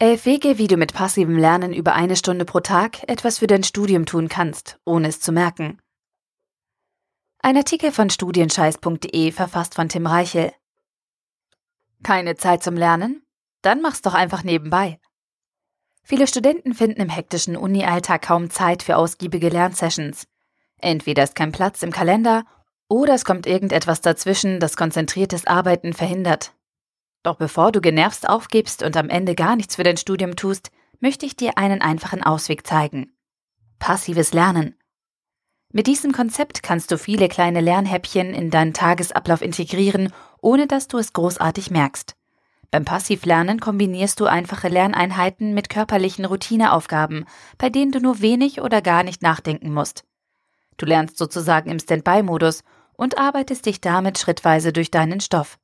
Elf Wege, wie du mit passivem Lernen über eine Stunde pro Tag etwas für dein Studium tun kannst, ohne es zu merken. Ein Artikel von studienscheiß.de verfasst von Tim Reichel. Keine Zeit zum Lernen? Dann mach's doch einfach nebenbei. Viele Studenten finden im hektischen Uni-Alltag kaum Zeit für ausgiebige Lernsessions. Entweder ist kein Platz im Kalender oder es kommt irgendetwas dazwischen, das konzentriertes Arbeiten verhindert. Doch bevor du genervst aufgibst und am Ende gar nichts für dein Studium tust, möchte ich dir einen einfachen Ausweg zeigen. Passives Lernen. Mit diesem Konzept kannst du viele kleine Lernhäppchen in deinen Tagesablauf integrieren, ohne dass du es großartig merkst. Beim Passivlernen kombinierst du einfache Lerneinheiten mit körperlichen Routineaufgaben, bei denen du nur wenig oder gar nicht nachdenken musst. Du lernst sozusagen im Standby-Modus und arbeitest dich damit schrittweise durch deinen Stoff.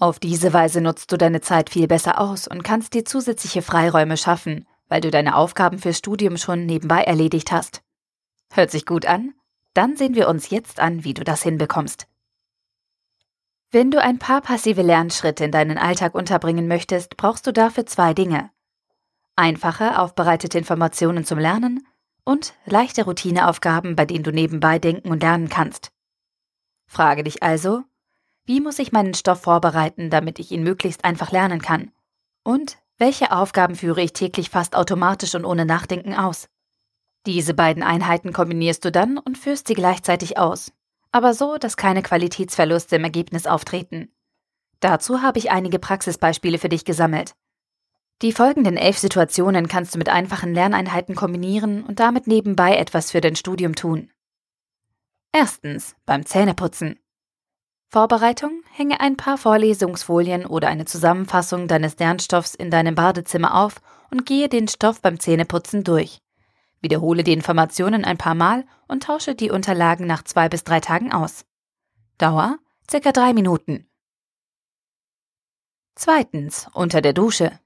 Auf diese Weise nutzt du deine Zeit viel besser aus und kannst dir zusätzliche Freiräume schaffen, weil du deine Aufgaben fürs Studium schon nebenbei erledigt hast. Hört sich gut an? Dann sehen wir uns jetzt an, wie du das hinbekommst. Wenn du ein paar passive Lernschritte in deinen Alltag unterbringen möchtest, brauchst du dafür zwei Dinge. Einfache, aufbereitete Informationen zum Lernen und leichte Routineaufgaben, bei denen du nebenbei denken und lernen kannst. Frage dich also, wie muss ich meinen Stoff vorbereiten, damit ich ihn möglichst einfach lernen kann? Und welche Aufgaben führe ich täglich fast automatisch und ohne Nachdenken aus? Diese beiden Einheiten kombinierst du dann und führst sie gleichzeitig aus, aber so, dass keine Qualitätsverluste im Ergebnis auftreten. Dazu habe ich einige Praxisbeispiele für dich gesammelt. Die folgenden elf Situationen kannst du mit einfachen Lerneinheiten kombinieren und damit nebenbei etwas für dein Studium tun. Erstens beim Zähneputzen. Vorbereitung: Hänge ein paar Vorlesungsfolien oder eine Zusammenfassung deines Lernstoffs in deinem Badezimmer auf und gehe den Stoff beim Zähneputzen durch. Wiederhole die Informationen ein paar Mal und tausche die Unterlagen nach zwei bis drei Tagen aus. Dauer: circa drei Minuten. Zweitens, unter der Dusche.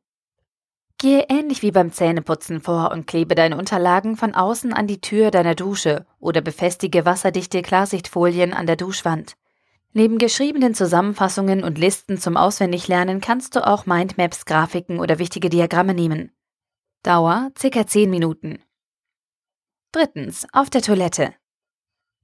Gehe ähnlich wie beim Zähneputzen vor und klebe deine Unterlagen von außen an die Tür deiner Dusche oder befestige wasserdichte Klarsichtfolien an der Duschwand. Neben geschriebenen Zusammenfassungen und Listen zum Auswendiglernen kannst du auch Mindmaps, Grafiken oder wichtige Diagramme nehmen. Dauer ca. 10 Minuten. Drittens, auf der Toilette.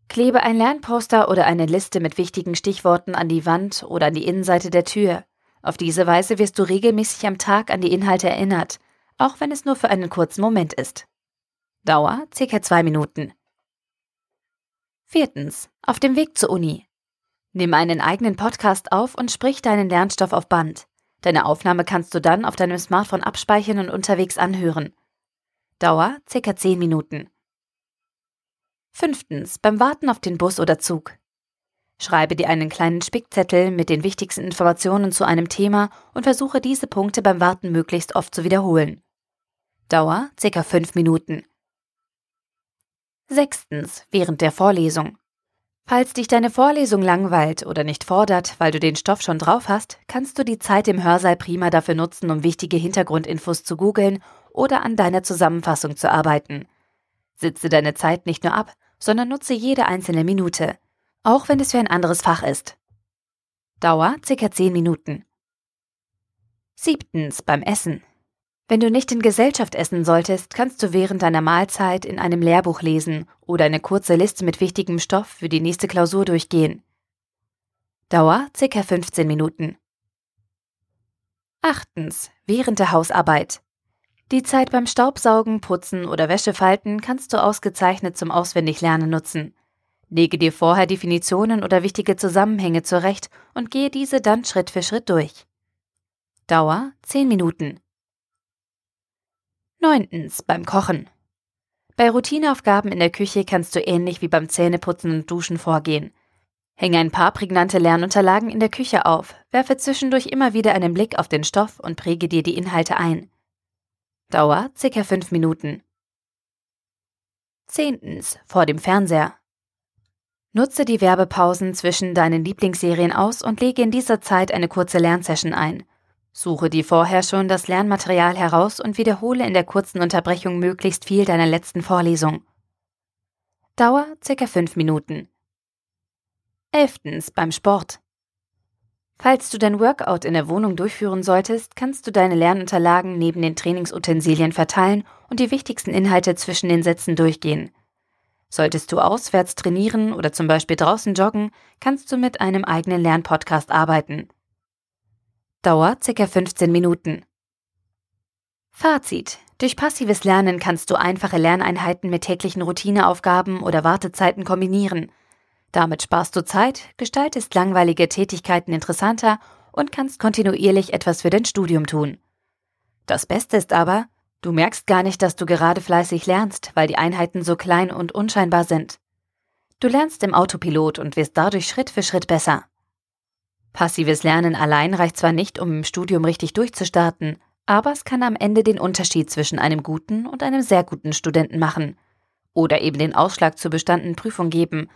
Klebe ein Lernposter oder eine Liste mit wichtigen Stichworten an die Wand oder an die Innenseite der Tür. Auf diese Weise wirst du regelmäßig am Tag an die Inhalte erinnert, auch wenn es nur für einen kurzen Moment ist. Dauer ca. 2 Minuten. Viertens, auf dem Weg zur Uni. Nimm einen eigenen Podcast auf und sprich deinen Lernstoff auf Band. Deine Aufnahme kannst du dann auf deinem Smartphone abspeichern und unterwegs anhören. Dauer ca. 10 Minuten. Fünftens, beim Warten auf den Bus oder Zug. Schreibe dir einen kleinen Spickzettel mit den wichtigsten Informationen zu einem Thema und versuche diese Punkte beim Warten möglichst oft zu wiederholen. Dauer ca. 5 Minuten. Sechstens, während der Vorlesung. Falls dich deine Vorlesung langweilt oder nicht fordert, weil du den Stoff schon drauf hast, kannst du die Zeit im Hörsaal prima dafür nutzen, um wichtige Hintergrundinfos zu googeln oder an deiner Zusammenfassung zu arbeiten. Sitze deine Zeit nicht nur ab, sondern nutze jede einzelne Minute, auch wenn es für ein anderes Fach ist. Dauer ca. 10 Minuten. Siebtens beim Essen. Wenn du nicht in Gesellschaft essen solltest, kannst du während deiner Mahlzeit in einem Lehrbuch lesen oder eine kurze Liste mit wichtigem Stoff für die nächste Klausur durchgehen. Dauer ca. 15 Minuten. Achtens. Während der Hausarbeit. Die Zeit beim Staubsaugen, Putzen oder Wäschefalten kannst du ausgezeichnet zum Auswendiglernen nutzen. Lege dir vorher Definitionen oder wichtige Zusammenhänge zurecht und gehe diese dann Schritt für Schritt durch. Dauer 10 Minuten. Neuntens, beim Kochen. Bei Routineaufgaben in der Küche kannst du ähnlich wie beim Zähneputzen und Duschen vorgehen. Hänge ein paar prägnante Lernunterlagen in der Küche auf, werfe zwischendurch immer wieder einen Blick auf den Stoff und präge dir die Inhalte ein. Dauer ca. 5 Minuten. Zehntens, vor dem Fernseher. Nutze die Werbepausen zwischen deinen Lieblingsserien aus und lege in dieser Zeit eine kurze Lernsession ein. Suche dir vorher schon das Lernmaterial heraus und wiederhole in der kurzen Unterbrechung möglichst viel deiner letzten Vorlesung. Dauer ca. 5 Minuten. Elftens beim Sport. Falls du dein Workout in der Wohnung durchführen solltest, kannst du deine Lernunterlagen neben den Trainingsutensilien verteilen und die wichtigsten Inhalte zwischen den Sätzen durchgehen. Solltest du auswärts trainieren oder zum Beispiel draußen joggen, kannst du mit einem eigenen Lernpodcast arbeiten. Dauer ca. 15 Minuten. Fazit. Durch passives Lernen kannst du einfache Lerneinheiten mit täglichen Routineaufgaben oder Wartezeiten kombinieren. Damit sparst du Zeit, gestaltest langweilige Tätigkeiten interessanter und kannst kontinuierlich etwas für dein Studium tun. Das Beste ist aber, du merkst gar nicht, dass du gerade fleißig lernst, weil die Einheiten so klein und unscheinbar sind. Du lernst im Autopilot und wirst dadurch Schritt für Schritt besser. Passives Lernen allein reicht zwar nicht, um im Studium richtig durchzustarten, aber es kann am Ende den Unterschied zwischen einem guten und einem sehr guten Studenten machen. Oder eben den Ausschlag zur bestandenen Prüfung geben,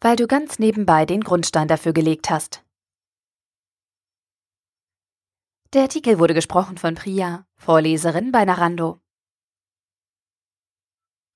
weil du ganz nebenbei den Grundstein dafür gelegt hast. Der Artikel wurde gesprochen von Priya, Vorleserin bei Narando.